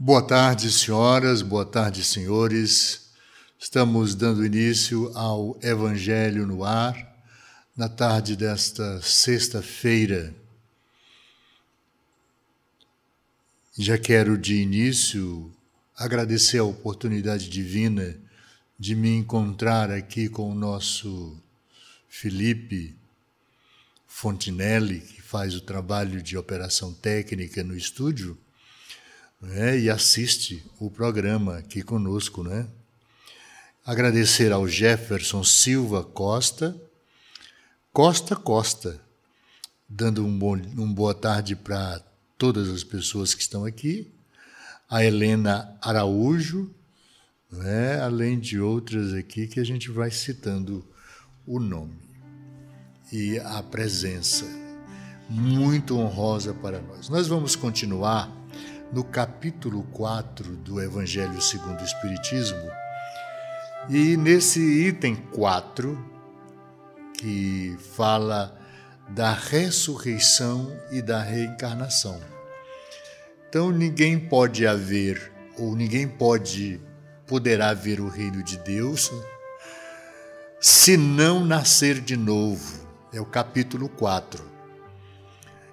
Boa tarde, senhoras, boa tarde, senhores. Estamos dando início ao Evangelho no Ar, na tarde desta sexta-feira. Já quero de início agradecer a oportunidade divina de me encontrar aqui com o nosso Felipe Fontinelli, que faz o trabalho de operação técnica no estúdio né, e assiste o programa aqui conosco. Né? Agradecer ao Jefferson Silva Costa, Costa Costa, dando um, bom, um boa tarde para todas as pessoas que estão aqui, a Helena Araújo, né, além de outras aqui que a gente vai citando o nome e a presença muito honrosa para nós. Nós vamos continuar no capítulo 4 do Evangelho segundo o Espiritismo. E nesse item 4, que fala da ressurreição e da reencarnação. Então ninguém pode haver ou ninguém pode poderá ver o reino de Deus se não nascer de novo. É o capítulo 4,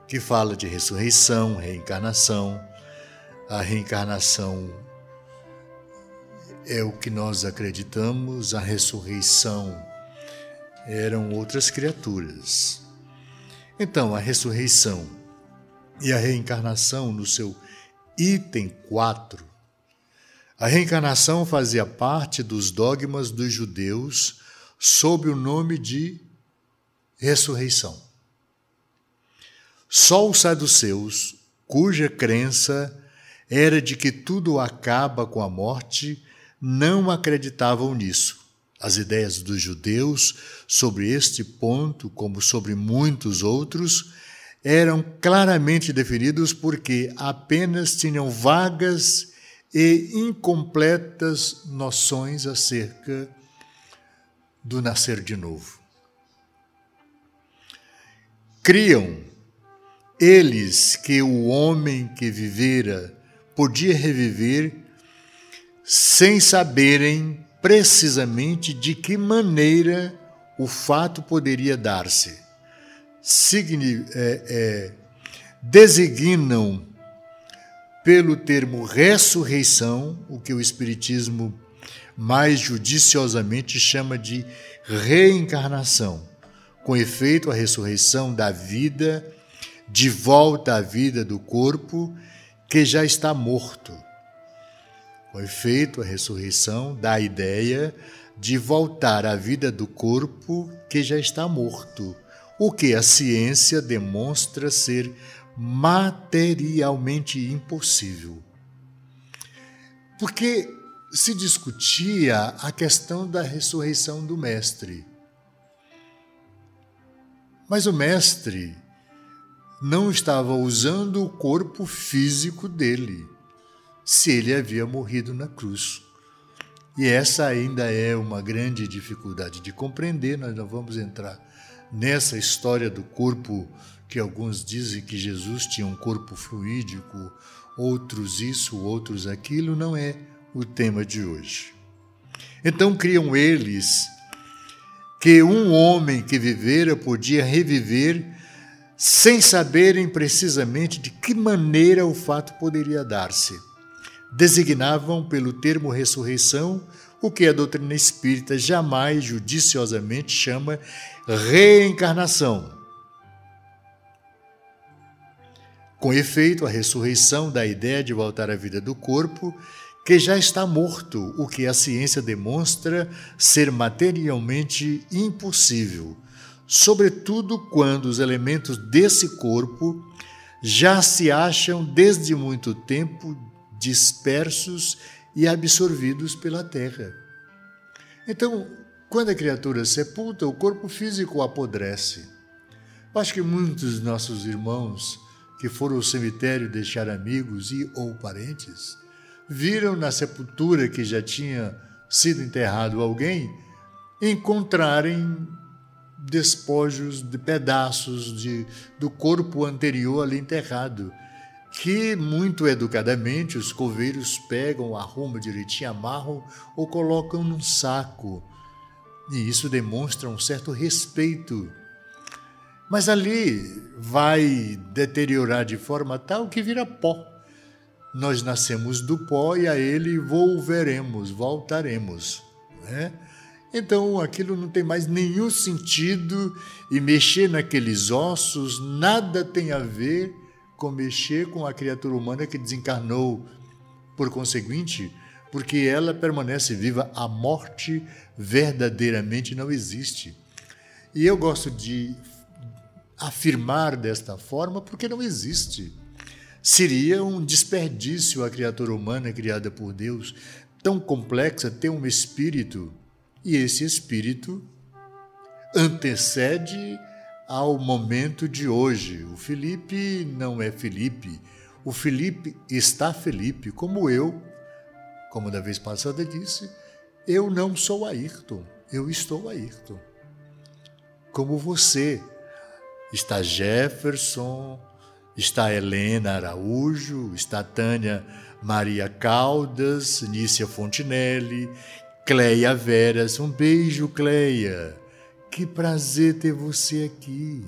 que fala de ressurreição, reencarnação, a reencarnação é o que nós acreditamos, a ressurreição eram outras criaturas. Então, a ressurreição e a reencarnação, no seu item 4, a reencarnação fazia parte dos dogmas dos judeus sob o nome de ressurreição. Só os saduceus, cuja crença era de que tudo acaba com a morte, não acreditavam nisso. As ideias dos judeus sobre este ponto, como sobre muitos outros, eram claramente definidos porque apenas tinham vagas e incompletas noções acerca do nascer de novo. Criam eles que o homem que vivera podia reviver sem saberem precisamente de que maneira o fato poderia dar-se. É, é, designam pelo termo ressurreição, o que o Espiritismo mais judiciosamente chama de reencarnação. Com efeito, a ressurreição da vida de volta à vida do corpo que já está morto. Com efeito, a ressurreição dá a ideia de voltar à vida do corpo que já está morto, o que a ciência demonstra ser materialmente impossível. Porque se discutia a questão da ressurreição do Mestre. Mas o Mestre não estava usando o corpo físico dele, se ele havia morrido na cruz. E essa ainda é uma grande dificuldade de compreender, nós não vamos entrar nessa história do corpo que alguns dizem que Jesus tinha um corpo fluídico, outros isso, outros aquilo, não é o tema de hoje. Então criam eles que um homem que vivera podia reviver sem saberem precisamente de que maneira o fato poderia dar-se. Designavam pelo termo ressurreição o que a doutrina espírita jamais judiciosamente chama reencarnação. Com efeito, a ressurreição da ideia de voltar à vida do corpo, que já está morto, o que a ciência demonstra ser materialmente impossível sobretudo quando os elementos desse corpo já se acham desde muito tempo dispersos e absorvidos pela terra. Então, quando a criatura sepulta, o corpo físico apodrece. Acho que muitos dos nossos irmãos que foram ao cemitério deixar amigos e ou parentes viram na sepultura que já tinha sido enterrado alguém encontrarem despojos de pedaços de, do corpo anterior ali enterrado, que muito educadamente os coveiros pegam, arrumam direitinho, amarram ou colocam num saco. E isso demonstra um certo respeito. Mas ali vai deteriorar de forma tal que vira pó. Nós nascemos do pó e a ele volveremos, voltaremos. Né? Então aquilo não tem mais nenhum sentido e mexer naqueles ossos nada tem a ver com mexer com a criatura humana que desencarnou. Por conseguinte, porque ela permanece viva, a morte verdadeiramente não existe. E eu gosto de afirmar desta forma porque não existe. Seria um desperdício a criatura humana criada por Deus, tão complexa, ter um espírito e esse espírito antecede ao momento de hoje. O Felipe não é Felipe. O Felipe está Felipe, como eu, como da vez passada disse, eu não sou Ayrton, eu estou Ayrton. Como você, está Jefferson, está Helena Araújo, está Tânia Maria Caldas, Nícia Fontinelli, Cleia Veras, um beijo, Cleia. Que prazer ter você aqui.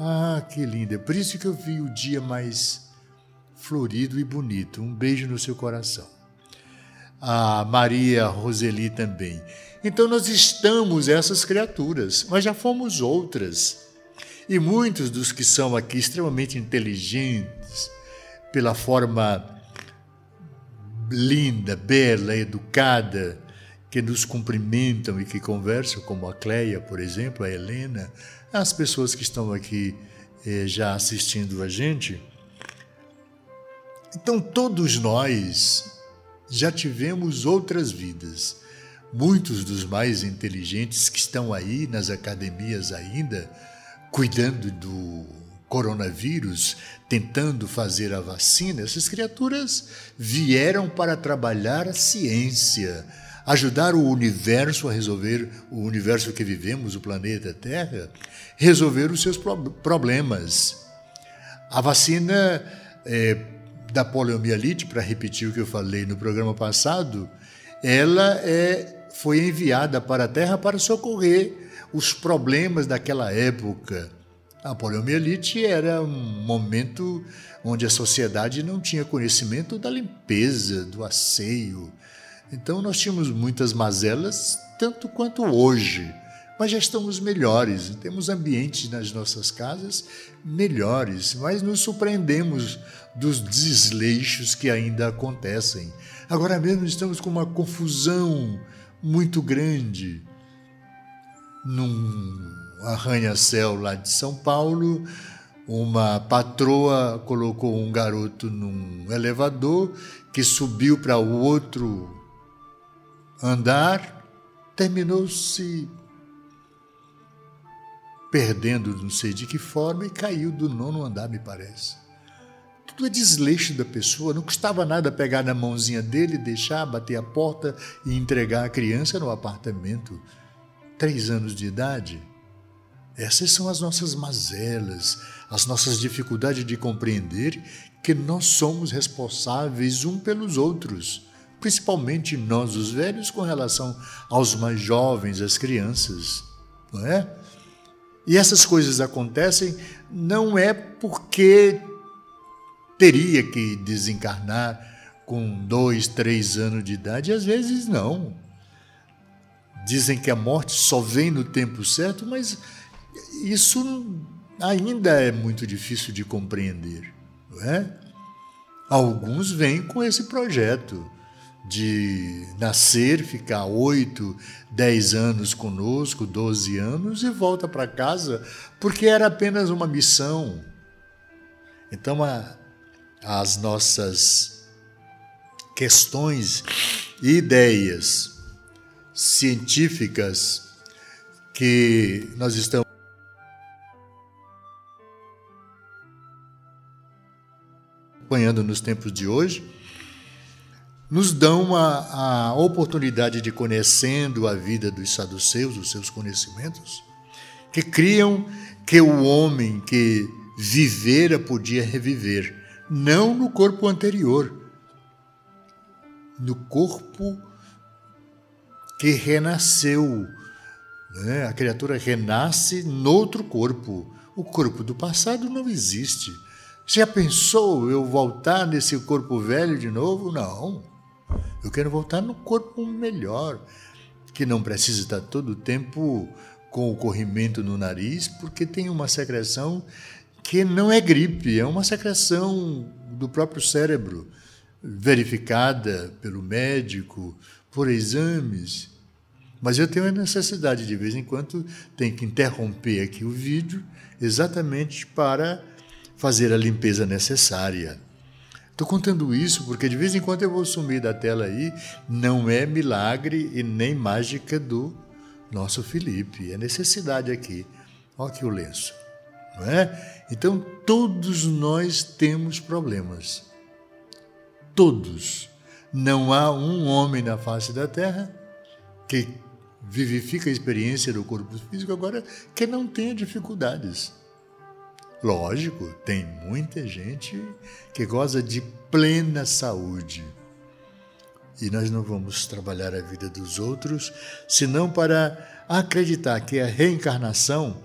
Ah, que linda. Por isso que eu vi o dia mais florido e bonito. Um beijo no seu coração. A Maria Roseli também. Então nós estamos essas criaturas, mas já fomos outras. E muitos dos que são aqui extremamente inteligentes, pela forma linda, bela, educada, que nos cumprimentam e que conversam, como a Cleia, por exemplo, a Helena, as pessoas que estão aqui eh, já assistindo a gente. Então, todos nós já tivemos outras vidas. Muitos dos mais inteligentes que estão aí nas academias ainda, cuidando do coronavírus, tentando fazer a vacina, essas criaturas vieram para trabalhar a ciência, ajudar o universo a resolver o universo que vivemos, o planeta Terra, resolver os seus problemas. A vacina é, da poliomielite, para repetir o que eu falei no programa passado, ela é, foi enviada para a Terra para socorrer os problemas daquela época a poliomielite era um momento onde a sociedade não tinha conhecimento da limpeza, do asseio. Então nós tínhamos muitas mazelas, tanto quanto hoje, mas já estamos melhores. Temos ambientes nas nossas casas melhores, mas nos surpreendemos dos desleixos que ainda acontecem. Agora mesmo estamos com uma confusão muito grande num arranha-céu lá de São Paulo, uma patroa colocou um garoto num elevador que subiu para o outro andar, terminou se perdendo, não sei de que forma, e caiu do nono andar, me parece. Tudo é desleixo da pessoa, não custava nada pegar na mãozinha dele, deixar, bater a porta e entregar a criança no apartamento. Três anos de idade. Essas são as nossas mazelas, as nossas dificuldades de compreender que nós somos responsáveis um pelos outros, principalmente nós, os velhos, com relação aos mais jovens, as crianças, não é? E essas coisas acontecem não é porque teria que desencarnar com dois, três anos de idade, às vezes não. Dizem que a morte só vem no tempo certo, mas isso ainda é muito difícil de compreender, não é? Alguns vêm com esse projeto de nascer, ficar oito, dez anos conosco, doze anos e volta para casa, porque era apenas uma missão. Então, a, as nossas questões e ideias científicas que nós estamos acompanhando nos tempos de hoje, nos dão a, a oportunidade de conhecendo a vida dos saduceus, os seus conhecimentos, que criam que o homem que vivera podia reviver, não no corpo anterior, no corpo que renasceu. Né? A criatura renasce noutro corpo. O corpo do passado não existe. Já pensou eu voltar nesse corpo velho de novo? Não. Eu quero voltar no corpo melhor, que não precisa estar todo o tempo com o corrimento no nariz, porque tem uma secreção que não é gripe, é uma secreção do próprio cérebro, verificada pelo médico, por exames. Mas eu tenho a necessidade, de vez em quando, tem que interromper aqui o vídeo, exatamente para fazer a limpeza necessária. Estou contando isso porque de vez em quando eu vou sumir da tela aí, não é milagre e nem mágica do nosso Felipe, é necessidade aqui. Olha aqui o lenço. Não é? Então, todos nós temos problemas. Todos. Não há um homem na face da terra que vivifica a experiência do corpo físico agora que não tenha dificuldades. Lógico, tem muita gente que goza de plena saúde. E nós não vamos trabalhar a vida dos outros senão para acreditar que a reencarnação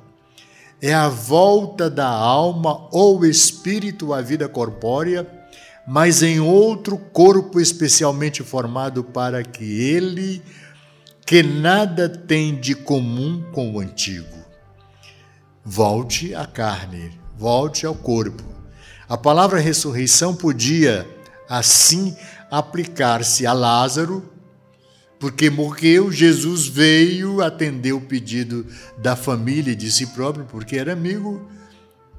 é a volta da alma ou espírito à vida corpórea, mas em outro corpo especialmente formado para que ele, que nada tem de comum com o antigo, volte à carne, volte ao corpo. A palavra ressurreição podia, assim, aplicar-se a Lázaro, porque morreu, Jesus veio atender o pedido da família e de si próprio, porque era amigo,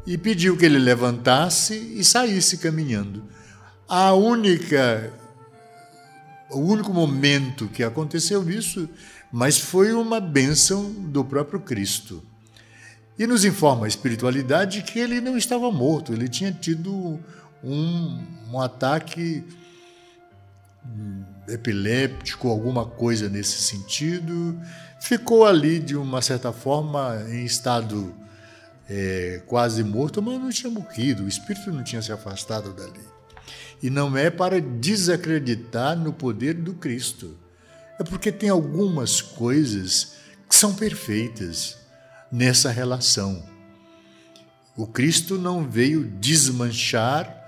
e pediu que ele levantasse e saísse caminhando. A única o único momento que aconteceu isso, mas foi uma bênção do próprio Cristo. E nos informa a espiritualidade que ele não estava morto, ele tinha tido um, um ataque epiléptico, alguma coisa nesse sentido. Ficou ali, de uma certa forma, em estado é, quase morto, mas não tinha morrido, o espírito não tinha se afastado dali. E não é para desacreditar no poder do Cristo. É porque tem algumas coisas que são perfeitas nessa relação. O Cristo não veio desmanchar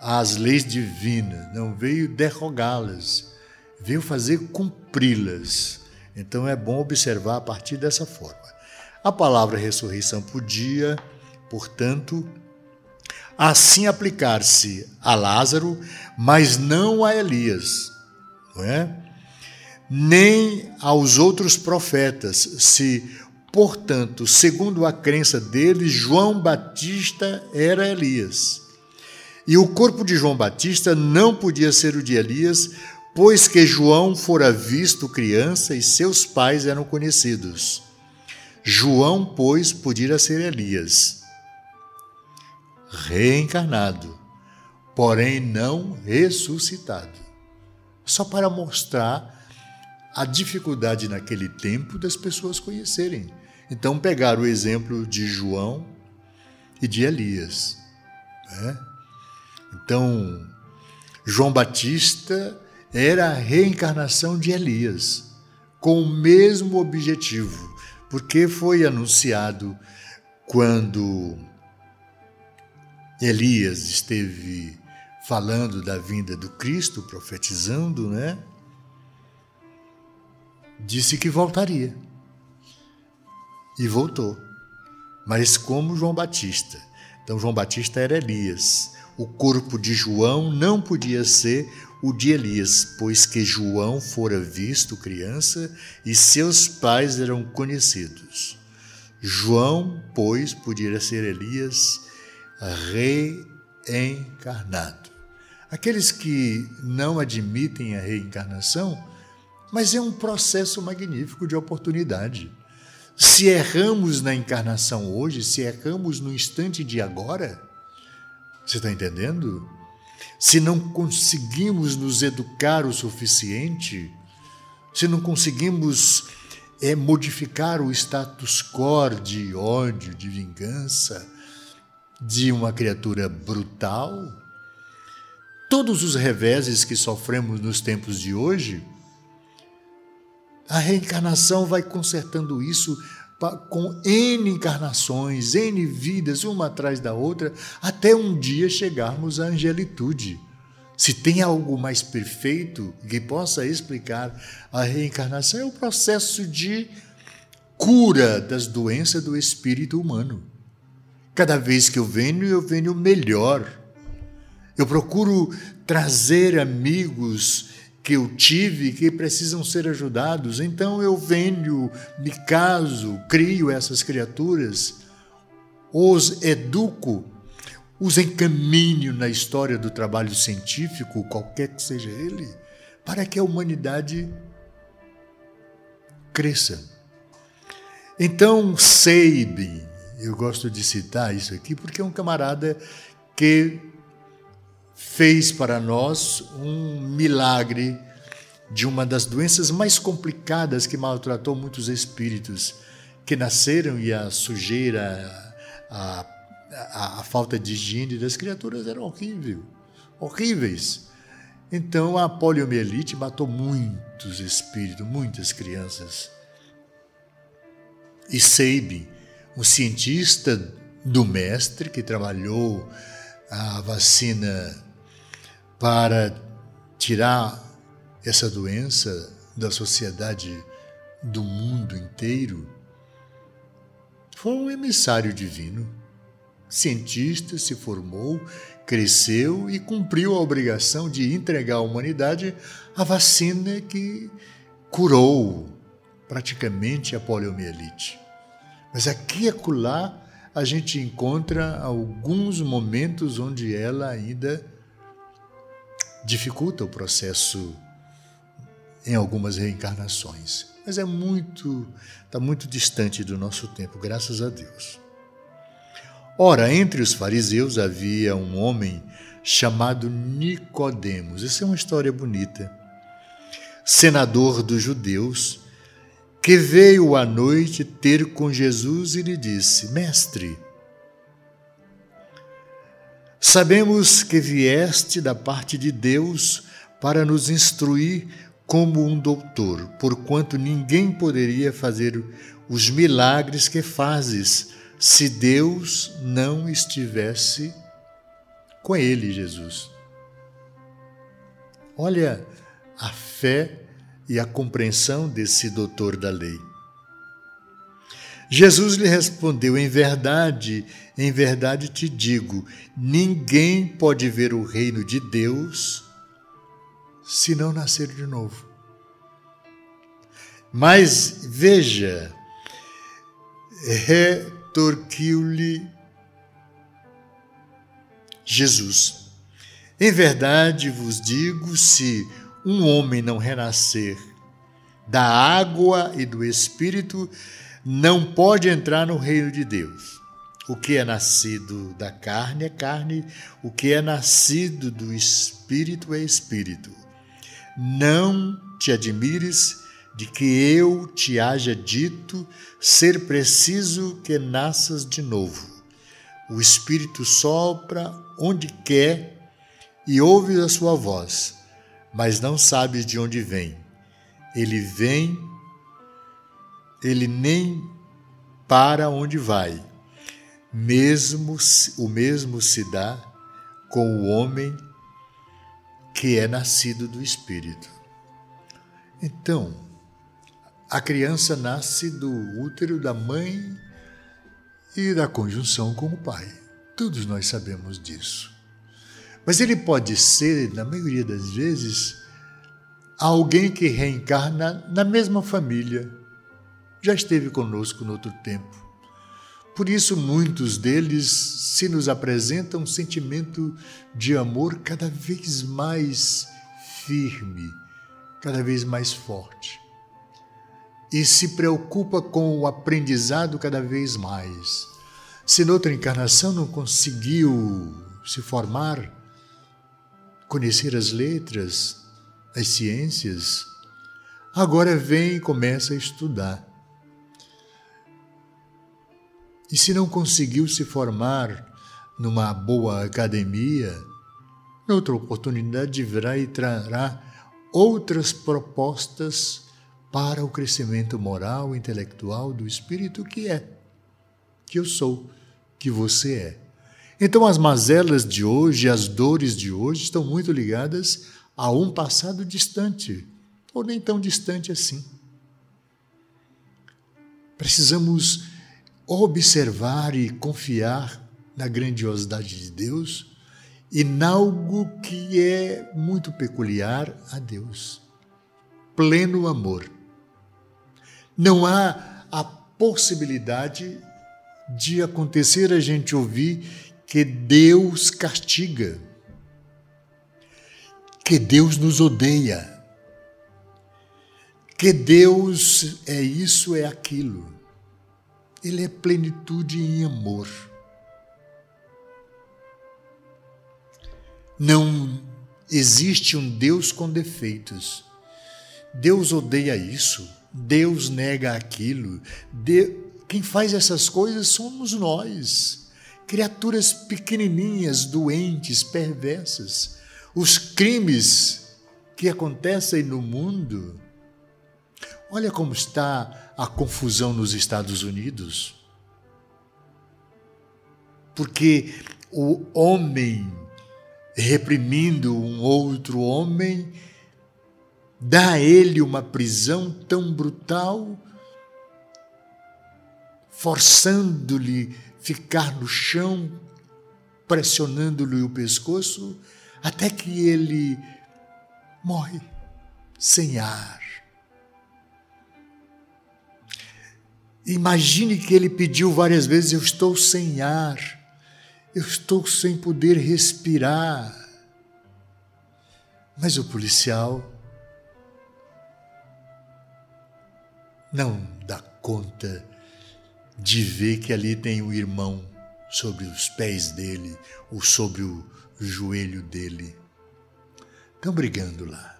as leis divinas, não veio derrogá-las, veio fazer cumpri-las. Então é bom observar a partir dessa forma. A palavra ressurreição podia, portanto, assim aplicar-se a Lázaro, mas não a Elias, não é? nem aos outros profetas, se, portanto, segundo a crença deles, João Batista era Elias. E o corpo de João Batista não podia ser o de Elias, pois que João fora visto criança e seus pais eram conhecidos. João, pois, podia ser Elias, reencarnado, porém não ressuscitado. Só para mostrar a dificuldade naquele tempo das pessoas conhecerem. Então, pegar o exemplo de João e de Elias. Né? Então, João Batista era a reencarnação de Elias, com o mesmo objetivo, porque foi anunciado quando Elias esteve falando da vinda do Cristo, profetizando, né? Disse que voltaria. E voltou. Mas como João Batista. Então, João Batista era Elias. O corpo de João não podia ser o de Elias, pois que João fora visto criança e seus pais eram conhecidos. João, pois, podia ser Elias reencarnado. Aqueles que não admitem a reencarnação, mas é um processo magnífico de oportunidade. Se erramos na encarnação hoje, se erramos no instante de agora, você está entendendo? Se não conseguimos nos educar o suficiente, se não conseguimos é, modificar o status quo de ódio, de vingança, de uma criatura brutal, todos os reveses que sofremos nos tempos de hoje, a reencarnação vai consertando isso com N encarnações, N vidas, uma atrás da outra, até um dia chegarmos à angelitude. Se tem algo mais perfeito que possa explicar a reencarnação, é o processo de cura das doenças do espírito humano. Cada vez que eu venho, eu venho melhor. Eu procuro trazer amigos que eu tive que precisam ser ajudados. Então eu venho, me caso, crio essas criaturas, os educo, os encaminho na história do trabalho científico, qualquer que seja ele, para que a humanidade cresça. Então, Seib, eu gosto de citar isso aqui porque é um camarada que fez para nós um milagre de uma das doenças mais complicadas que maltratou muitos espíritos que nasceram e a sujeira, a, a, a falta de higiene das criaturas era horrível, horríveis. Então a poliomielite matou muitos espíritos, muitas crianças. E Seib, um cientista do mestre que trabalhou a vacina para tirar essa doença da sociedade do mundo inteiro, foi um emissário divino. Cientista, se formou, cresceu e cumpriu a obrigação de entregar à humanidade a vacina que curou praticamente a poliomielite. Mas aqui e acolá a gente encontra alguns momentos onde ela ainda dificulta o processo em algumas reencarnações, mas é muito, está muito distante do nosso tempo, graças a Deus. Ora, entre os fariseus havia um homem chamado Nicodemos. Essa é uma história bonita. Senador dos judeus, que veio à noite ter com Jesus e lhe disse: Mestre, Sabemos que vieste da parte de Deus para nos instruir como um doutor, porquanto ninguém poderia fazer os milagres que fazes se Deus não estivesse com ele, Jesus. Olha a fé e a compreensão desse doutor da lei. Jesus lhe respondeu: Em verdade, em verdade te digo, ninguém pode ver o reino de Deus se não nascer de novo. Mas veja, retorquiu-lhe Jesus: Em verdade vos digo, se um homem não renascer da água e do espírito, não pode entrar no reino de Deus. O que é nascido da carne é carne, o que é nascido do espírito é espírito. Não te admires de que eu te haja dito ser preciso que nasças de novo. O espírito sopra onde quer e ouves a sua voz, mas não sabes de onde vem. Ele vem ele nem para onde vai. Mesmo o mesmo se dá com o homem que é nascido do espírito. Então, a criança nasce do útero da mãe e da conjunção com o pai. Todos nós sabemos disso. Mas ele pode ser, na maioria das vezes, alguém que reencarna na mesma família já esteve conosco no outro tempo. Por isso, muitos deles se nos apresentam um sentimento de amor cada vez mais firme, cada vez mais forte. E se preocupa com o aprendizado cada vez mais. Se noutra encarnação não conseguiu se formar, conhecer as letras, as ciências, agora vem e começa a estudar e se não conseguiu se formar numa boa academia, noutra oportunidade virá e trará outras propostas para o crescimento moral, intelectual do espírito que é, que eu sou, que você é. Então as mazelas de hoje, as dores de hoje estão muito ligadas a um passado distante, ou nem tão distante assim. Precisamos observar e confiar na grandiosidade de Deus e nalgo que é muito peculiar a Deus: pleno amor. Não há a possibilidade de acontecer a gente ouvir que Deus castiga, que Deus nos odeia, que Deus é isso, é aquilo. Ele é plenitude em amor. Não existe um Deus com defeitos. Deus odeia isso, Deus nega aquilo. De... Quem faz essas coisas somos nós, criaturas pequenininhas, doentes, perversas. Os crimes que acontecem no mundo. Olha como está a confusão nos Estados Unidos. Porque o homem reprimindo um outro homem, dá a ele uma prisão tão brutal, forçando-lhe ficar no chão, pressionando-lhe o pescoço, até que ele morre sem ar. Imagine que ele pediu várias vezes: Eu estou sem ar eu estou sem poder respirar. Mas o policial não dá conta de ver que ali tem o irmão sobre os pés dele ou sobre o joelho dele. Estão brigando lá.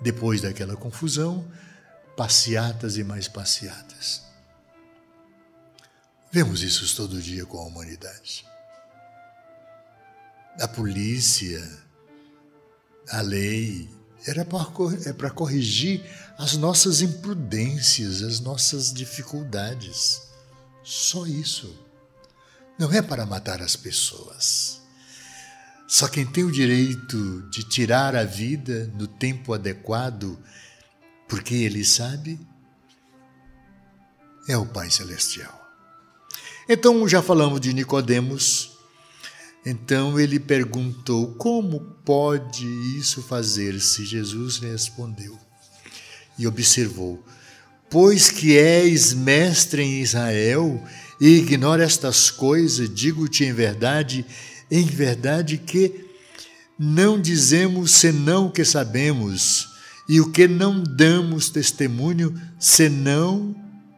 Depois daquela confusão, passeatas e mais passeatas. Vemos isso todo dia com a humanidade. A polícia, a lei, era para é corrigir as nossas imprudências, as nossas dificuldades. Só isso. Não é para matar as pessoas. Só quem tem o direito de tirar a vida no tempo adequado, porque ele sabe, é o Pai Celestial. Então já falamos de Nicodemos. Então ele perguntou: Como pode isso fazer-se? Jesus respondeu e observou: Pois que és mestre em Israel e ignora estas coisas, digo-te em verdade, em verdade que não dizemos senão o que sabemos, e o que não damos testemunho senão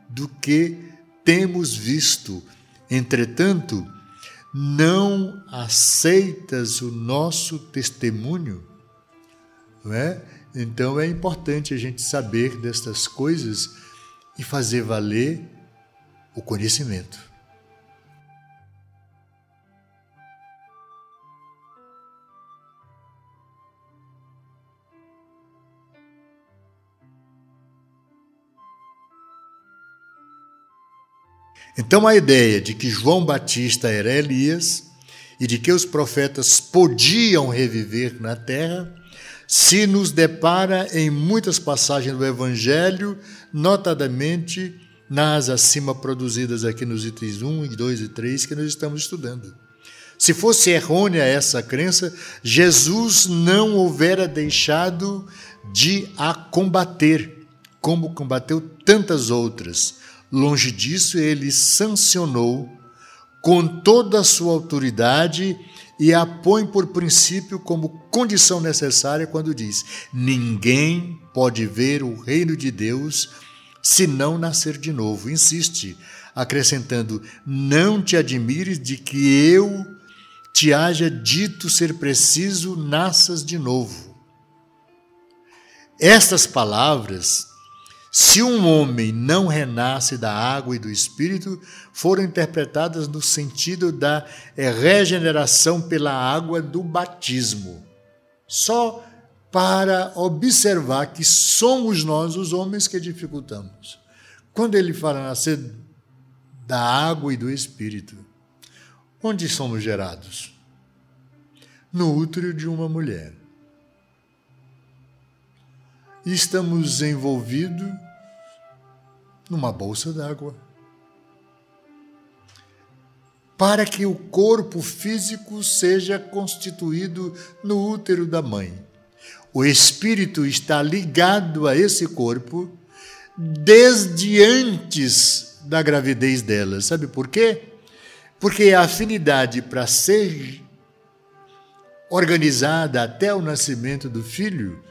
do que temos visto Entretanto, não aceitas o nosso testemunho, não é? Então é importante a gente saber destas coisas e fazer valer o conhecimento. Então, a ideia de que João Batista era Elias e de que os profetas podiam reviver na terra se nos depara em muitas passagens do Evangelho, notadamente nas acima produzidas aqui nos itens 1, 2 e 3 que nós estamos estudando. Se fosse errônea essa crença, Jesus não houvera deixado de a combater, como combateu tantas outras Longe disso, ele sancionou com toda a sua autoridade e a põe por princípio como condição necessária quando diz: ninguém pode ver o reino de Deus se não nascer de novo. Insiste, acrescentando: não te admires de que eu te haja dito ser preciso nasças de novo. Estas palavras se um homem não renasce da água e do espírito, foram interpretadas no sentido da regeneração pela água do batismo. Só para observar que somos nós os homens que dificultamos. Quando ele fala nascer da água e do espírito, onde somos gerados? No útero de uma mulher. Estamos envolvidos numa bolsa d'água. Para que o corpo físico seja constituído no útero da mãe. O espírito está ligado a esse corpo desde antes da gravidez dela. Sabe por quê? Porque a afinidade para ser organizada até o nascimento do filho,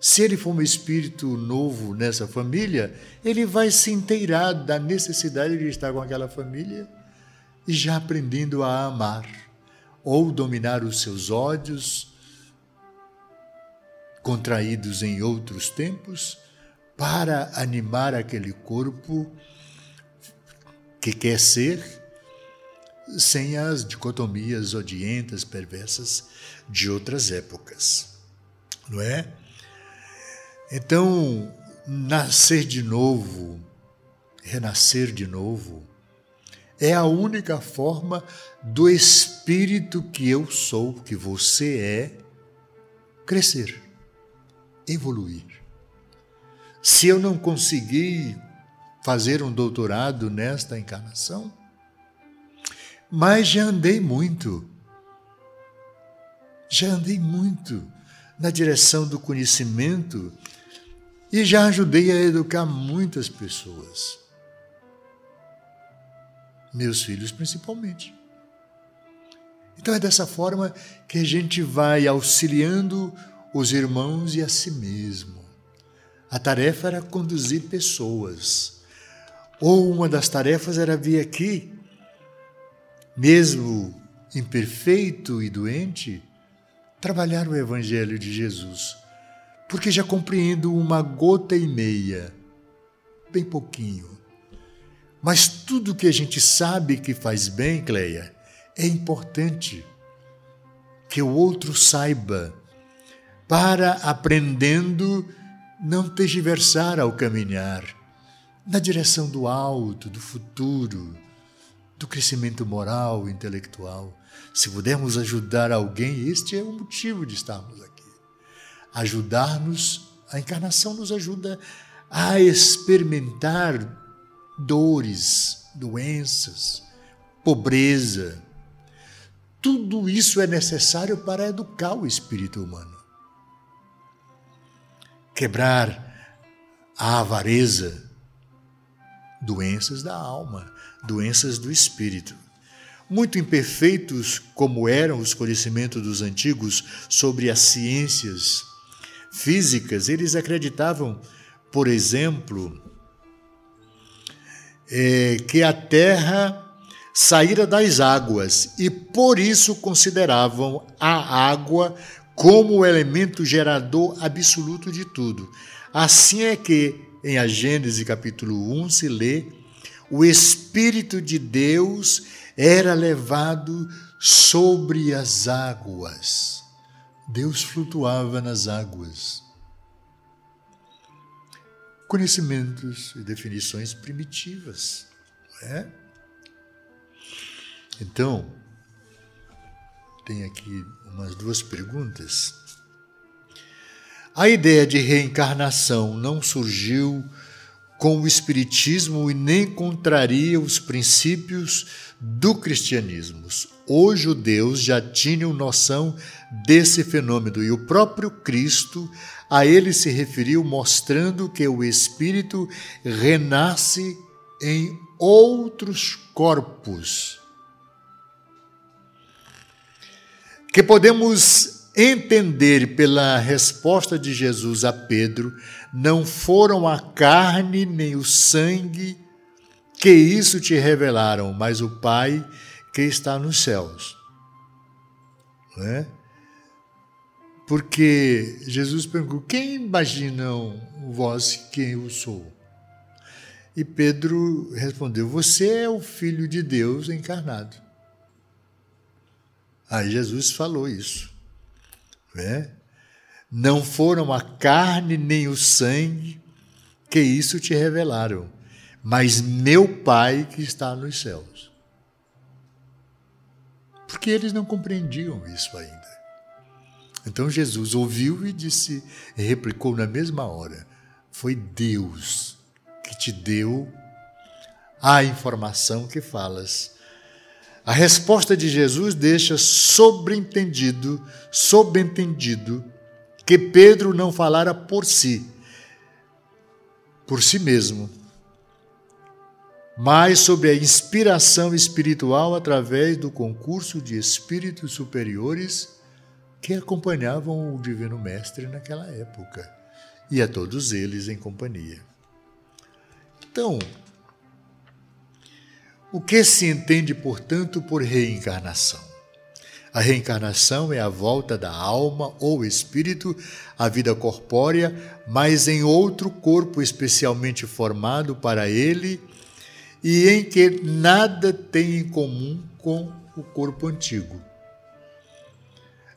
se ele for um espírito novo nessa família, ele vai se inteirar da necessidade de estar com aquela família e já aprendendo a amar ou dominar os seus ódios, contraídos em outros tempos, para animar aquele corpo que quer ser, sem as dicotomias odientas, perversas de outras épocas. Não é? Então, nascer de novo, renascer de novo, é a única forma do espírito que eu sou, que você é, crescer evoluir. Se eu não conseguir fazer um doutorado nesta encarnação, mas já andei muito, já andei muito na direção do conhecimento e já ajudei a educar muitas pessoas, meus filhos principalmente. Então é dessa forma que a gente vai auxiliando os irmãos e a si mesmo. A tarefa era conduzir pessoas. Ou uma das tarefas era vir aqui, mesmo imperfeito e doente, trabalhar o Evangelho de Jesus. Porque já compreendo uma gota e meia, bem pouquinho. Mas tudo que a gente sabe que faz bem, Cleia, é importante que o outro saiba para, aprendendo, não tergiversar ao caminhar na direção do alto, do futuro, do crescimento moral, intelectual. Se pudermos ajudar alguém, este é o motivo de estarmos aqui. Ajudar-nos, a encarnação nos ajuda a experimentar dores, doenças, pobreza. Tudo isso é necessário para educar o espírito humano quebrar a avareza, doenças da alma, doenças do espírito. Muito imperfeitos como eram os conhecimentos dos antigos sobre as ciências físicas, eles acreditavam, por exemplo, é, que a Terra saíra das águas e por isso consideravam a água como o elemento gerador absoluto de tudo. Assim é que, em a Gênesis capítulo 1, se lê: o Espírito de Deus era levado sobre as águas. Deus flutuava nas águas. Conhecimentos e definições primitivas. É? Então, tem aqui umas duas perguntas. A ideia de reencarnação não surgiu com o Espiritismo e nem contraria os princípios do cristianismo. Os judeus já tinham noção desse fenômeno e o próprio Cristo a ele se referiu, mostrando que o espírito renasce em outros corpos que podemos entender pela resposta de Jesus a Pedro, não foram a carne nem o sangue que isso te revelaram, mas o Pai que está nos céus. Não é? Porque Jesus perguntou: quem imaginam vós quem eu sou? E Pedro respondeu: Você é o Filho de Deus encarnado. Aí Jesus falou isso. Né? Não foram a carne nem o sangue que isso te revelaram, mas meu Pai que está nos céus. Porque eles não compreendiam isso ainda. Então Jesus ouviu e disse, e replicou na mesma hora: Foi Deus que te deu a informação que falas. A resposta de Jesus deixa sobreentendido, subentendido, que Pedro não falara por si, por si mesmo, mas sobre a inspiração espiritual através do concurso de espíritos superiores que acompanhavam o Divino Mestre naquela época, e a todos eles em companhia. Então, o que se entende, portanto, por reencarnação? A reencarnação é a volta da alma ou espírito à vida corpórea, mas em outro corpo especialmente formado para ele e em que nada tem em comum com o corpo antigo.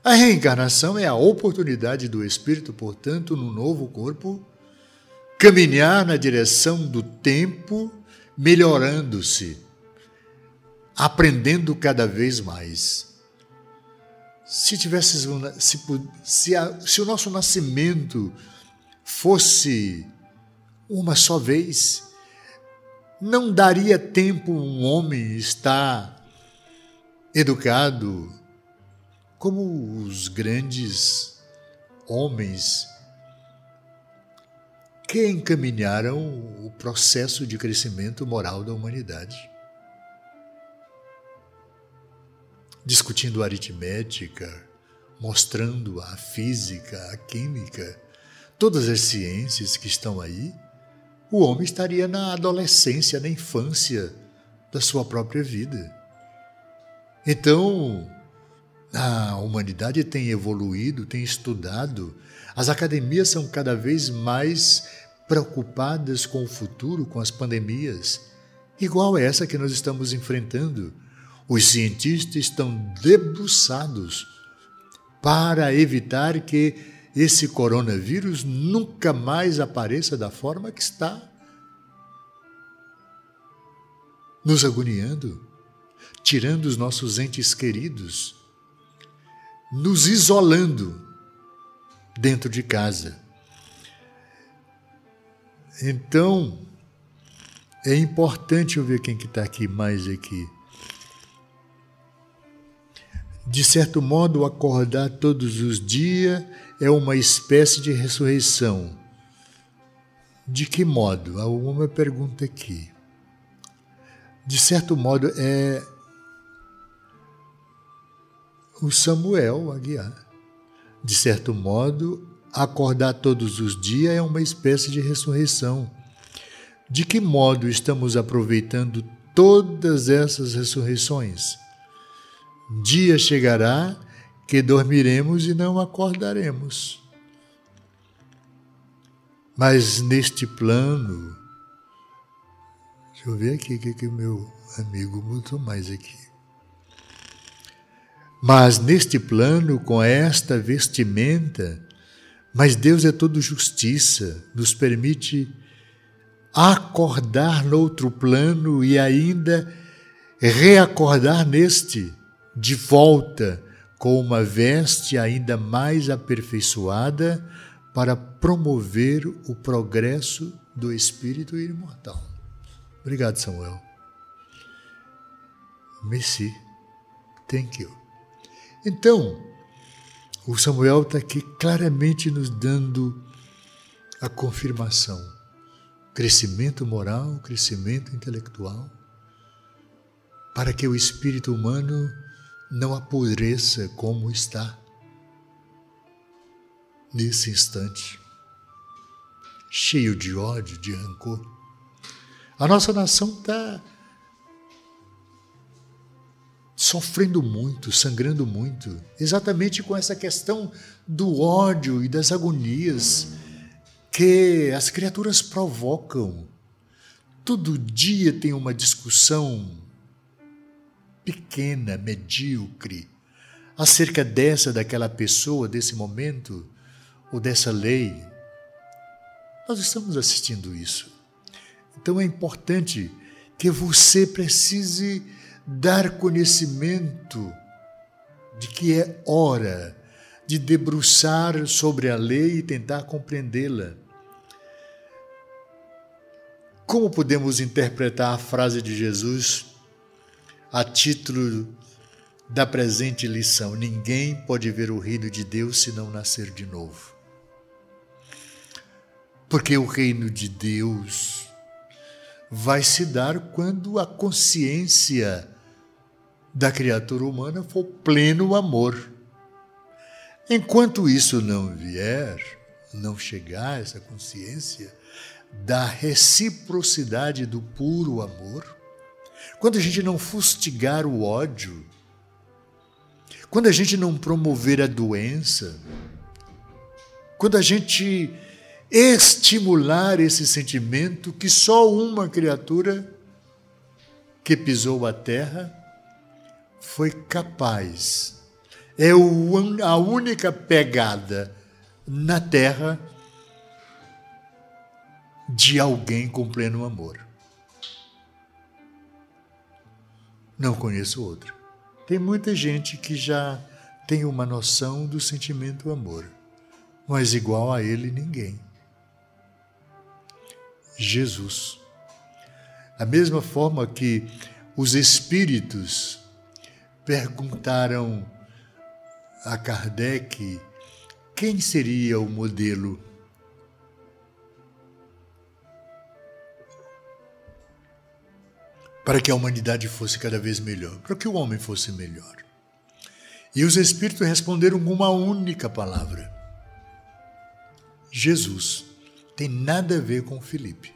A reencarnação é a oportunidade do espírito, portanto, no novo corpo, caminhar na direção do tempo, melhorando-se, aprendendo cada vez mais. Se tivesses se, se, a, se o nosso nascimento fosse uma só vez, não daria tempo um homem estar educado como os grandes homens que encaminharam o processo de crescimento moral da humanidade. Discutindo aritmética, mostrando a física, a química, todas as ciências que estão aí, o homem estaria na adolescência, na infância da sua própria vida. Então, a humanidade tem evoluído, tem estudado, as academias são cada vez mais preocupadas com o futuro, com as pandemias, igual essa que nós estamos enfrentando. Os cientistas estão debruçados para evitar que esse coronavírus nunca mais apareça da forma que está nos agoniando, tirando os nossos entes queridos, nos isolando dentro de casa. Então, é importante eu ver quem que está aqui mais aqui. De certo modo, acordar todos os dias é uma espécie de ressurreição. De que modo? Há uma pergunta aqui. De certo modo, é o Samuel Aguiar. De certo modo, acordar todos os dias é uma espécie de ressurreição. De que modo estamos aproveitando todas essas ressurreições? Dia chegará que dormiremos e não acordaremos. Mas neste plano, deixa eu ver aqui o que, que meu amigo botou mais aqui. Mas neste plano, com esta vestimenta, mas Deus é todo justiça, nos permite acordar no outro plano e ainda reacordar neste, de volta, com uma veste ainda mais aperfeiçoada para promover o progresso do espírito imortal. Obrigado, Samuel. Merci. Thank you. Então, o Samuel está aqui claramente nos dando a confirmação. Crescimento moral, crescimento intelectual, para que o espírito humano não apodreça como está nesse instante, cheio de ódio, de rancor. A nossa nação está sofrendo muito, sangrando muito, exatamente com essa questão do ódio e das agonias que as criaturas provocam. todo dia tem uma discussão pequena, medíocre, acerca dessa, daquela pessoa, desse momento ou dessa lei. Nós estamos assistindo isso. Então é importante que você precise dar conhecimento de que é hora de debruçar sobre a lei e tentar compreendê-la. Como podemos interpretar a frase de Jesus a título da presente lição: Ninguém pode ver o reino de Deus se não nascer de novo. Porque o reino de Deus vai se dar quando a consciência da criatura humana for pleno amor. Enquanto isso não vier, não chegar essa consciência da reciprocidade do puro amor, quando a gente não fustigar o ódio, quando a gente não promover a doença, quando a gente estimular esse sentimento que só uma criatura que pisou a terra foi capaz. É a única pegada na terra de alguém com pleno amor. Não conheço outro. Tem muita gente que já tem uma noção do sentimento amor, mas igual a ele ninguém. Jesus. Da mesma forma que os espíritos perguntaram a Kardec quem seria o modelo para que a humanidade fosse cada vez melhor, para que o homem fosse melhor. E os espíritos responderam com uma única palavra: Jesus. Tem nada a ver com Felipe.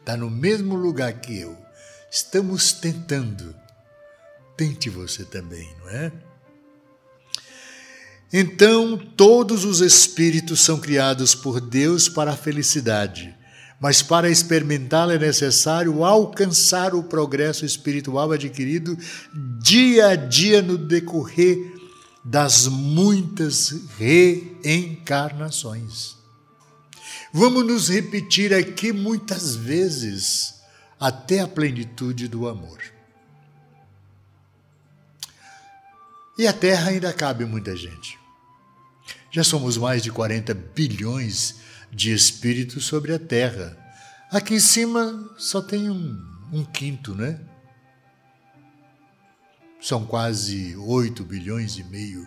Está no mesmo lugar que eu. Estamos tentando. Tente você também, não é? Então, todos os espíritos são criados por Deus para a felicidade mas para experimentá-la é necessário alcançar o progresso espiritual adquirido dia a dia no decorrer das muitas reencarnações. Vamos nos repetir aqui muitas vezes até a plenitude do amor. E a Terra ainda cabe muita gente. Já somos mais de 40 bilhões de espíritos sobre a terra. Aqui em cima só tem um, um quinto, né? São quase 8 bilhões e meio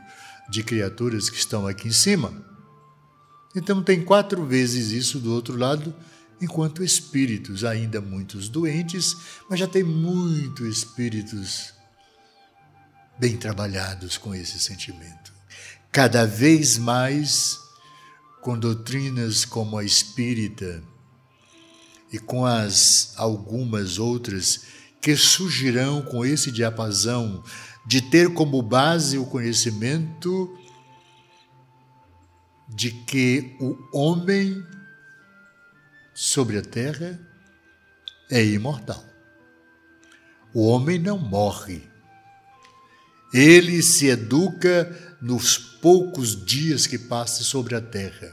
de criaturas que estão aqui em cima. Então tem quatro vezes isso do outro lado, enquanto espíritos, ainda muitos doentes, mas já tem muitos espíritos bem trabalhados com esse sentimento. Cada vez mais com doutrinas como a espírita e com as algumas outras que surgirão com esse diapasão de ter como base o conhecimento de que o homem sobre a terra é imortal. O homem não morre. Ele se educa nos poucos dias que passe sobre a terra.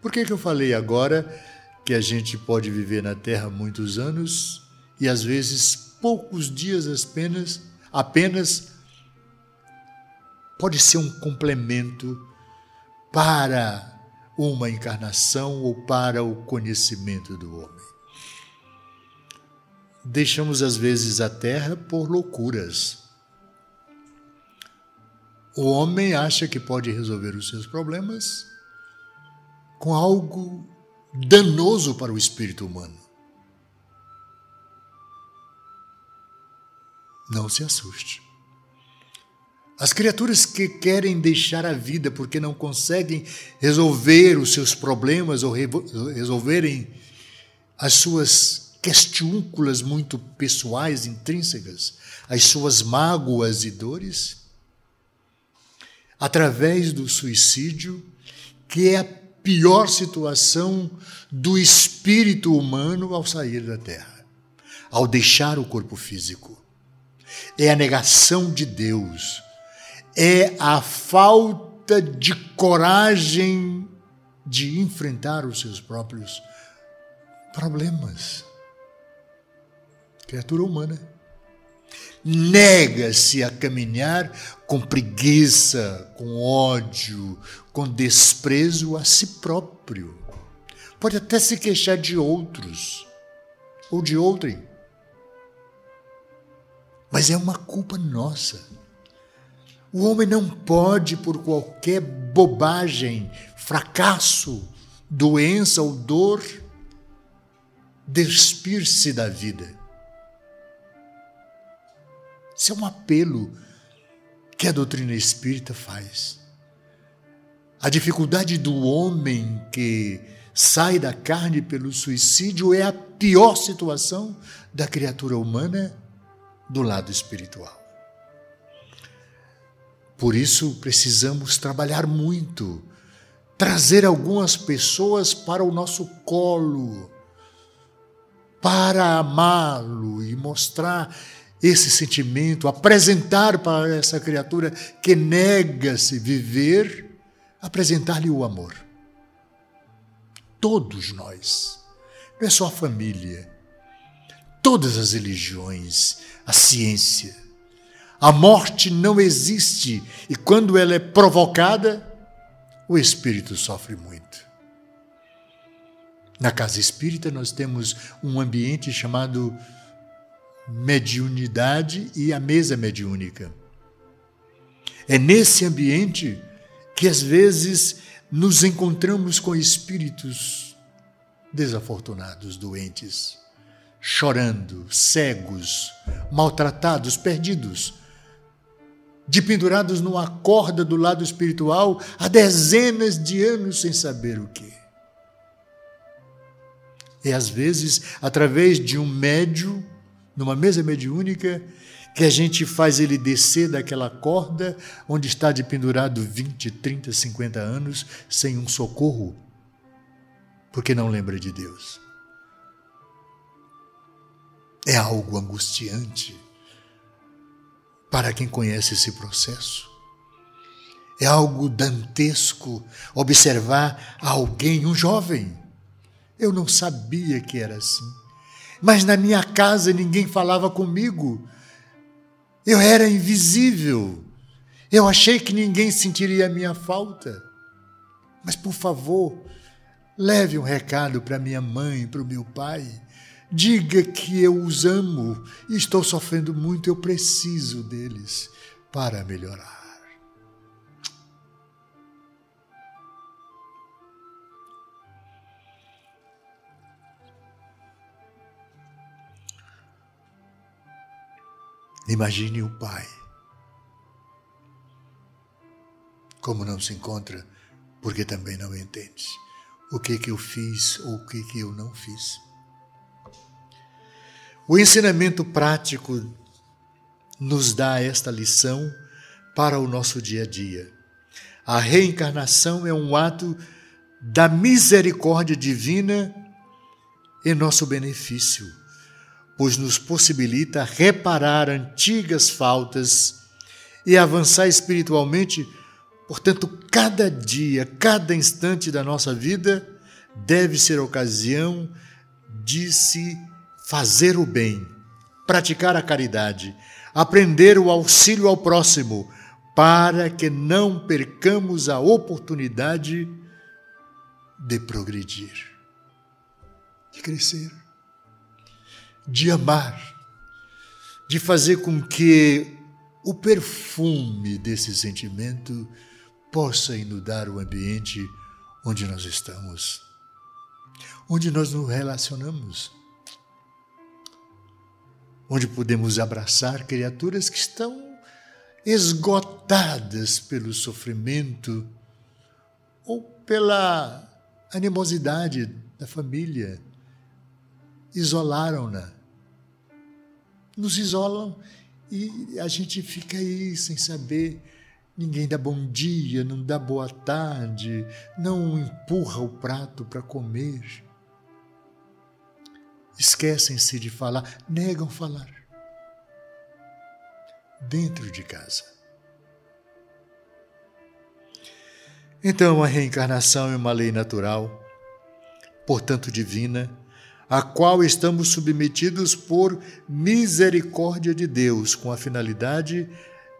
Por que, que eu falei agora que a gente pode viver na terra muitos anos e às vezes poucos dias apenas, apenas pode ser um complemento para uma encarnação ou para o conhecimento do homem. Deixamos às vezes a terra por loucuras o homem acha que pode resolver os seus problemas com algo danoso para o espírito humano. Não se assuste. As criaturas que querem deixar a vida porque não conseguem resolver os seus problemas ou resolverem as suas questiúnculas muito pessoais, intrínsecas, as suas mágoas e dores, através do suicídio, que é a pior situação do espírito humano ao sair da terra, ao deixar o corpo físico. É a negação de Deus, é a falta de coragem de enfrentar os seus próprios problemas. Criatura humana nega-se a caminhar com preguiça, com ódio, com desprezo a si próprio. Pode até se queixar de outros ou de outrem, mas é uma culpa nossa. O homem não pode, por qualquer bobagem, fracasso, doença ou dor, despir-se da vida. Isso é um apelo que a doutrina espírita faz. A dificuldade do homem que sai da carne pelo suicídio é a pior situação da criatura humana do lado espiritual. Por isso precisamos trabalhar muito, trazer algumas pessoas para o nosso colo, para amá-lo e mostrar esse sentimento, apresentar para essa criatura que nega-se viver, apresentar-lhe o amor. Todos nós, não é só a família, todas as religiões, a ciência. A morte não existe e quando ela é provocada, o espírito sofre muito. Na casa espírita, nós temos um ambiente chamado mediunidade e a mesa mediúnica. É nesse ambiente que às vezes nos encontramos com espíritos desafortunados, doentes, chorando, cegos, maltratados, perdidos, de pendurados numa corda do lado espiritual há dezenas de anos sem saber o que. E às vezes, através de um médio numa mesa mediúnica, que a gente faz ele descer daquela corda onde está de pendurado 20, 30, 50 anos sem um socorro, porque não lembra de Deus. É algo angustiante para quem conhece esse processo. É algo dantesco observar alguém, um jovem. Eu não sabia que era assim mas na minha casa ninguém falava comigo. Eu era invisível. Eu achei que ninguém sentiria a minha falta. Mas, por favor, leve um recado para minha mãe, para o meu pai. Diga que eu os amo e estou sofrendo muito, eu preciso deles para melhorar. Imagine o pai. Como não se encontra, porque também não entende o que que eu fiz ou o que que eu não fiz. O ensinamento prático nos dá esta lição para o nosso dia a dia. A reencarnação é um ato da misericórdia divina em nosso benefício pois nos possibilita reparar antigas faltas e avançar espiritualmente. Portanto, cada dia, cada instante da nossa vida deve ser ocasião de se fazer o bem, praticar a caridade, aprender o auxílio ao próximo, para que não percamos a oportunidade de progredir, de crescer de amar, de fazer com que o perfume desse sentimento possa inundar o ambiente onde nós estamos, onde nós nos relacionamos, onde podemos abraçar criaturas que estão esgotadas pelo sofrimento ou pela animosidade da família, isolaram-na nos isolam e a gente fica aí sem saber Ninguém dá bom dia, não dá boa tarde, não empurra o prato para comer. Esquecem-se de falar, negam falar. Dentro de casa. Então, a reencarnação é uma lei natural, portanto divina, a qual estamos submetidos por misericórdia de Deus, com a finalidade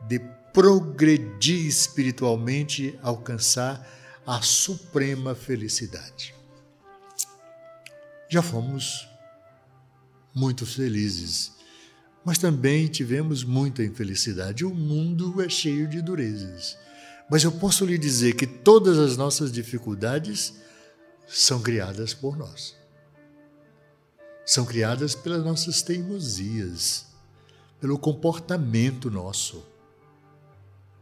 de progredir espiritualmente, alcançar a suprema felicidade. Já fomos muito felizes, mas também tivemos muita infelicidade. O mundo é cheio de durezas. Mas eu posso lhe dizer que todas as nossas dificuldades são criadas por nós. São criadas pelas nossas teimosias, pelo comportamento nosso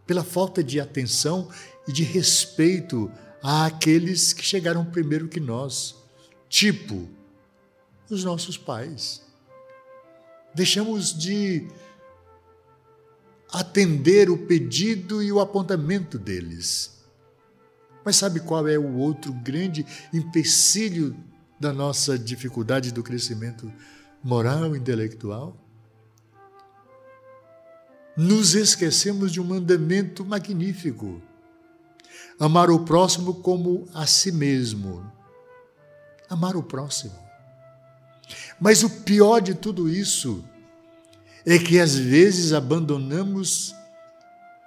pela falta de atenção e de respeito àqueles que chegaram primeiro que nós, tipo os nossos pais. Deixamos de atender o pedido e o apontamento deles. Mas sabe qual é o outro grande empecilho da nossa dificuldade do crescimento moral intelectual? nos esquecemos de um mandamento magnífico: amar o próximo como a si mesmo. Amar o próximo. Mas o pior de tudo isso é que às vezes abandonamos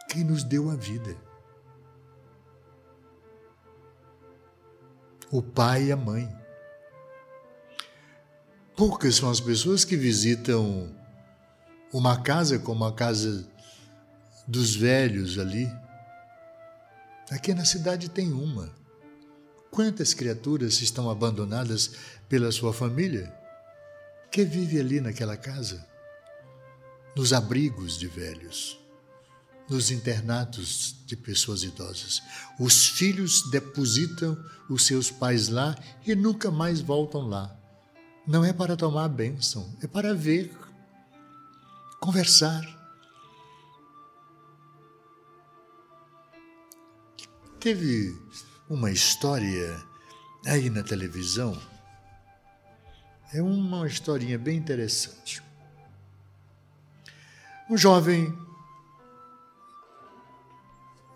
quem nos deu a vida. O pai e a mãe. Poucas são as pessoas que visitam uma casa como a casa dos velhos ali. Aqui na cidade tem uma. Quantas criaturas estão abandonadas pela sua família? Que vive ali naquela casa? Nos abrigos de velhos, nos internatos de pessoas idosas. Os filhos depositam os seus pais lá e nunca mais voltam lá. Não é para tomar a bênção, é para ver conversar. Teve uma história aí na televisão, é uma historinha bem interessante. Um jovem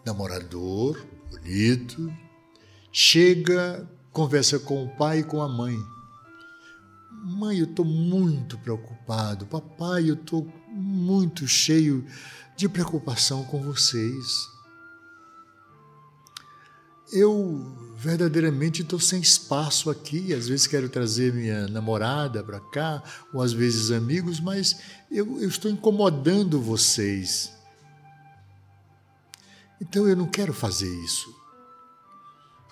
namorador, bonito, chega, conversa com o pai e com a mãe. Mãe, eu estou muito preocupado. Papai, eu estou muito cheio de preocupação com vocês. Eu verdadeiramente estou sem espaço aqui. Às vezes quero trazer minha namorada para cá, ou às vezes amigos, mas eu, eu estou incomodando vocês. Então eu não quero fazer isso.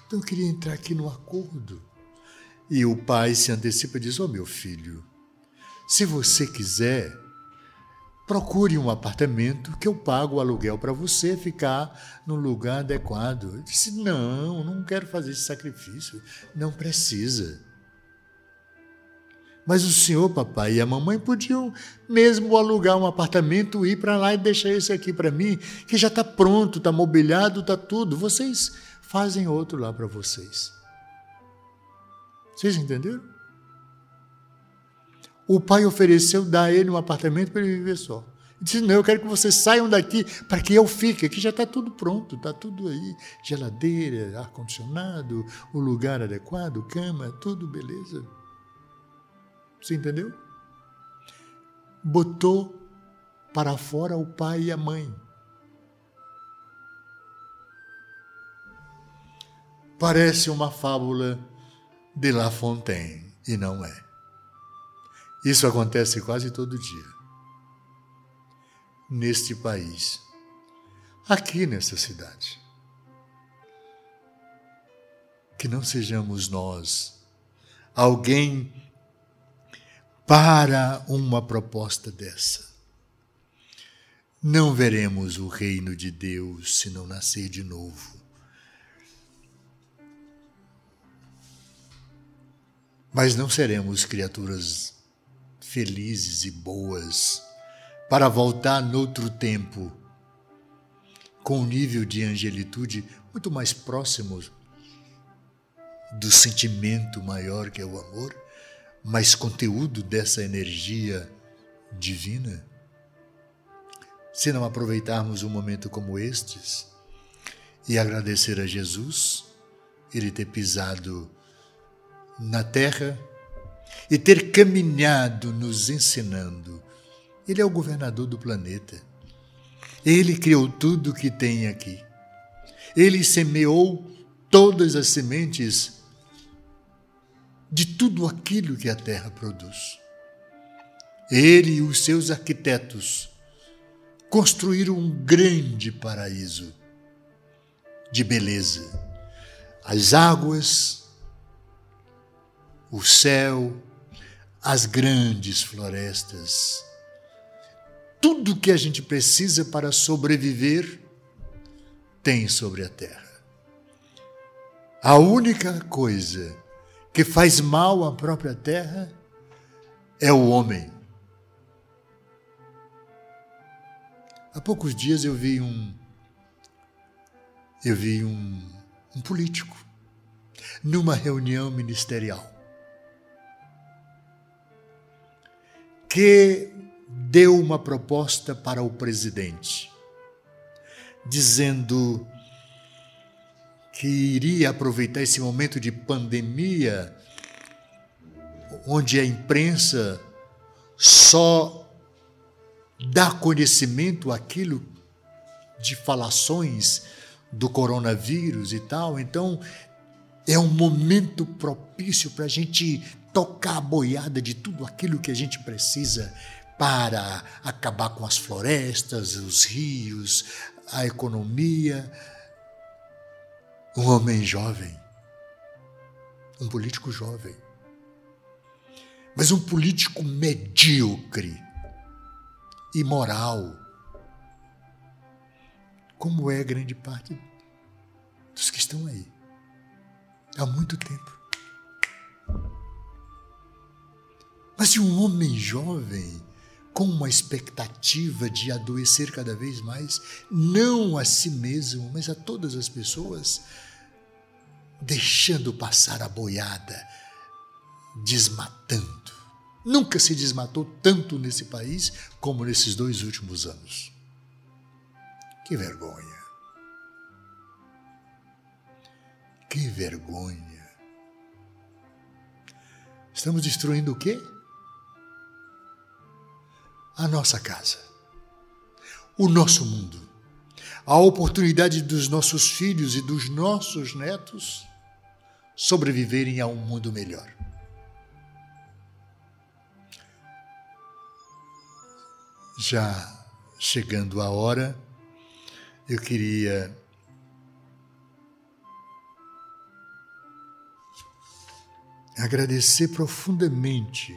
Então eu queria entrar aqui no acordo. E o pai se antecipa e diz: Ô oh, meu filho, se você quiser, procure um apartamento que eu pago o aluguel para você ficar no lugar adequado. Eu disse: Não, não quero fazer esse sacrifício. Não precisa. Mas o senhor, papai e a mamãe podiam mesmo alugar um apartamento, ir para lá e deixar esse aqui para mim, que já está pronto, está mobiliado, está tudo. Vocês fazem outro lá para vocês. Vocês entenderam? O pai ofereceu dar a ele um apartamento para ele viver só. Ele disse: Não, eu quero que vocês saiam daqui para que eu fique. Aqui já está tudo pronto, está tudo aí: geladeira, ar-condicionado, o lugar adequado, cama, tudo beleza. Você entendeu? Botou para fora o pai e a mãe. Parece uma fábula de La Fontaine, e não é. Isso acontece quase todo dia. Neste país, aqui nessa cidade. Que não sejamos nós alguém para uma proposta dessa. Não veremos o reino de Deus se não nascer de novo. Mas não seremos criaturas felizes e boas para voltar noutro tempo com um nível de angelitude muito mais próximo do sentimento maior que é o amor, mais conteúdo dessa energia divina? Se não aproveitarmos um momento como estes e agradecer a Jesus, ele ter pisado na terra e ter caminhado nos ensinando. Ele é o governador do planeta. Ele criou tudo que tem aqui. Ele semeou todas as sementes de tudo aquilo que a terra produz. Ele e os seus arquitetos construíram um grande paraíso de beleza. As águas, o céu, as grandes florestas. Tudo que a gente precisa para sobreviver tem sobre a terra. A única coisa que faz mal à própria terra é o homem. Há poucos dias eu vi um eu vi um, um político numa reunião ministerial que deu uma proposta para o presidente, dizendo que iria aproveitar esse momento de pandemia, onde a imprensa só dá conhecimento aquilo de falações do coronavírus e tal. Então, é um momento propício para a gente tocar a boiada de tudo aquilo que a gente precisa para acabar com as florestas, os rios, a economia. Um homem jovem, um político jovem, mas um político medíocre, imoral, como é grande parte dos que estão aí há muito tempo. Mas de um homem jovem com uma expectativa de adoecer cada vez mais, não a si mesmo, mas a todas as pessoas, deixando passar a boiada, desmatando. Nunca se desmatou tanto nesse país como nesses dois últimos anos. Que vergonha. Que vergonha. Estamos destruindo o quê? A nossa casa, o nosso mundo, a oportunidade dos nossos filhos e dos nossos netos sobreviverem a um mundo melhor. Já chegando a hora, eu queria agradecer profundamente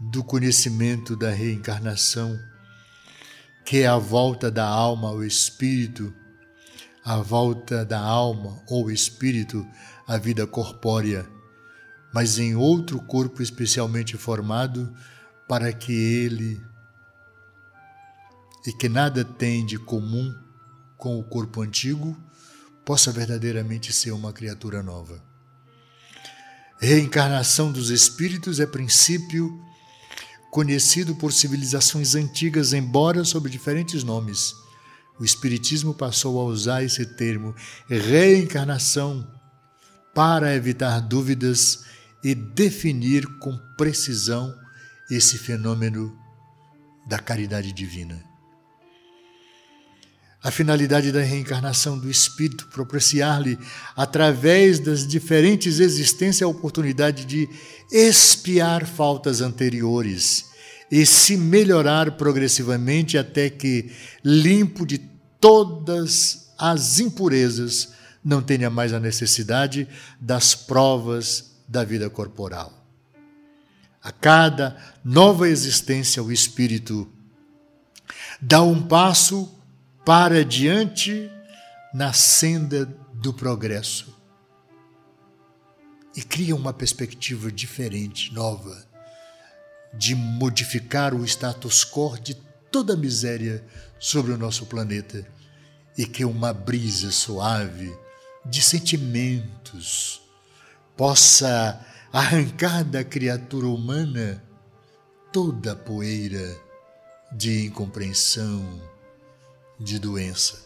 do conhecimento da reencarnação, que é a volta da alma ao espírito, a volta da alma ou espírito à vida corpórea, mas em outro corpo especialmente formado para que ele e que nada tem de comum com o corpo antigo, possa verdadeiramente ser uma criatura nova. Reencarnação dos espíritos é princípio conhecido por civilizações antigas, embora sob diferentes nomes. O Espiritismo passou a usar esse termo reencarnação para evitar dúvidas e definir com precisão esse fenômeno da caridade divina. A finalidade da reencarnação do espírito propiciar-lhe, através das diferentes existências, a oportunidade de expiar faltas anteriores e se melhorar progressivamente até que, limpo de todas as impurezas, não tenha mais a necessidade das provas da vida corporal. A cada nova existência, o espírito dá um passo para diante na senda do progresso. E cria uma perspectiva diferente, nova, de modificar o status quo de toda a miséria sobre o nosso planeta e que uma brisa suave de sentimentos possa arrancar da criatura humana toda a poeira de incompreensão, de doença.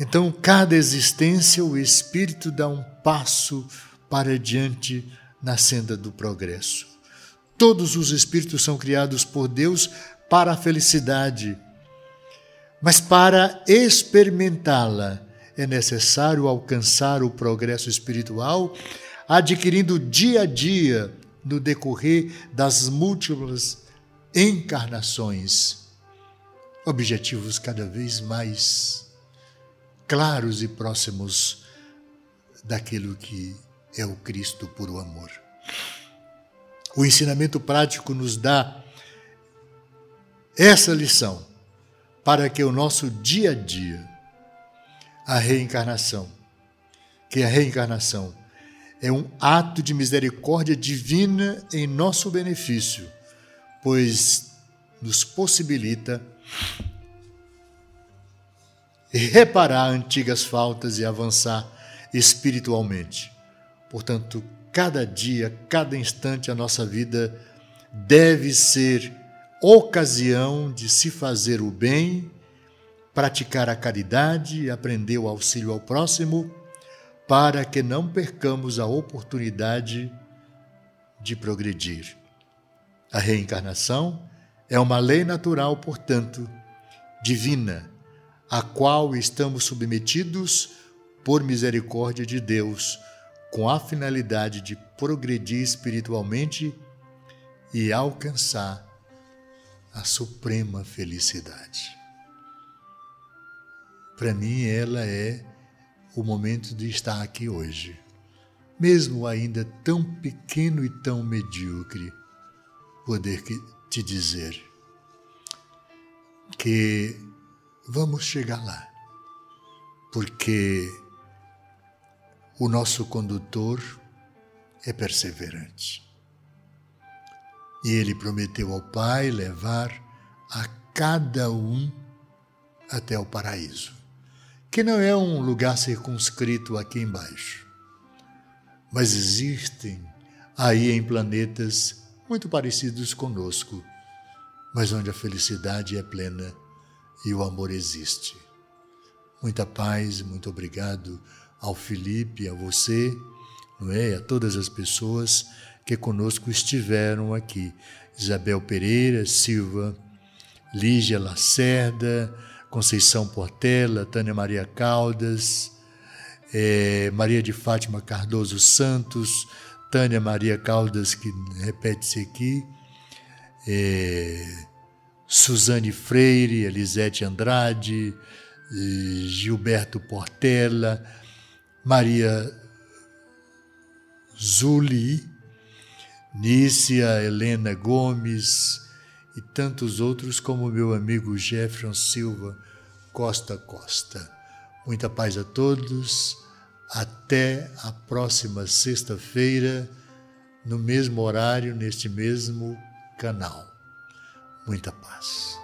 Então, cada existência, o espírito dá um passo para diante na senda do progresso. Todos os espíritos são criados por Deus para a felicidade, mas para experimentá-la é necessário alcançar o progresso espiritual, adquirindo dia a dia, no decorrer das múltiplas encarnações, objetivos cada vez mais claros e próximos daquilo que é o Cristo puro amor. O ensinamento prático nos dá essa lição para que o nosso dia a dia, a reencarnação, que a reencarnação é um ato de misericórdia divina em nosso benefício, pois nos possibilita reparar antigas faltas e avançar espiritualmente. Portanto, cada dia, cada instante a nossa vida deve ser ocasião de se fazer o bem, praticar a caridade, aprender o auxílio ao próximo, para que não percamos a oportunidade de progredir. A reencarnação é uma lei natural, portanto, divina a qual estamos submetidos por misericórdia de Deus, com a finalidade de progredir espiritualmente e alcançar a suprema felicidade. Para mim, ela é o momento de estar aqui hoje, mesmo ainda tão pequeno e tão medíocre, poder te dizer que vamos chegar lá. Porque o nosso condutor é perseverante. E ele prometeu ao Pai levar a cada um até o paraíso, que não é um lugar circunscrito aqui embaixo, mas existem aí em planetas muito parecidos conosco, mas onde a felicidade é plena e o amor existe. Muita paz, muito obrigado ao Felipe, a você, não é? A todas as pessoas que conosco estiveram aqui. Isabel Pereira Silva, Lígia Lacerda, Conceição Portela, Tânia Maria Caldas, é, Maria de Fátima Cardoso Santos, Tânia Maria Caldas, que repete-se aqui, é, Suzane Freire, Elisete Andrade, eh, Gilberto Portela, Maria Zuli, Nícia Helena Gomes e tantos outros como meu amigo Jefferson Silva Costa Costa. Muita paz a todos. Até a próxima sexta-feira, no mesmo horário, neste mesmo canal muita paz.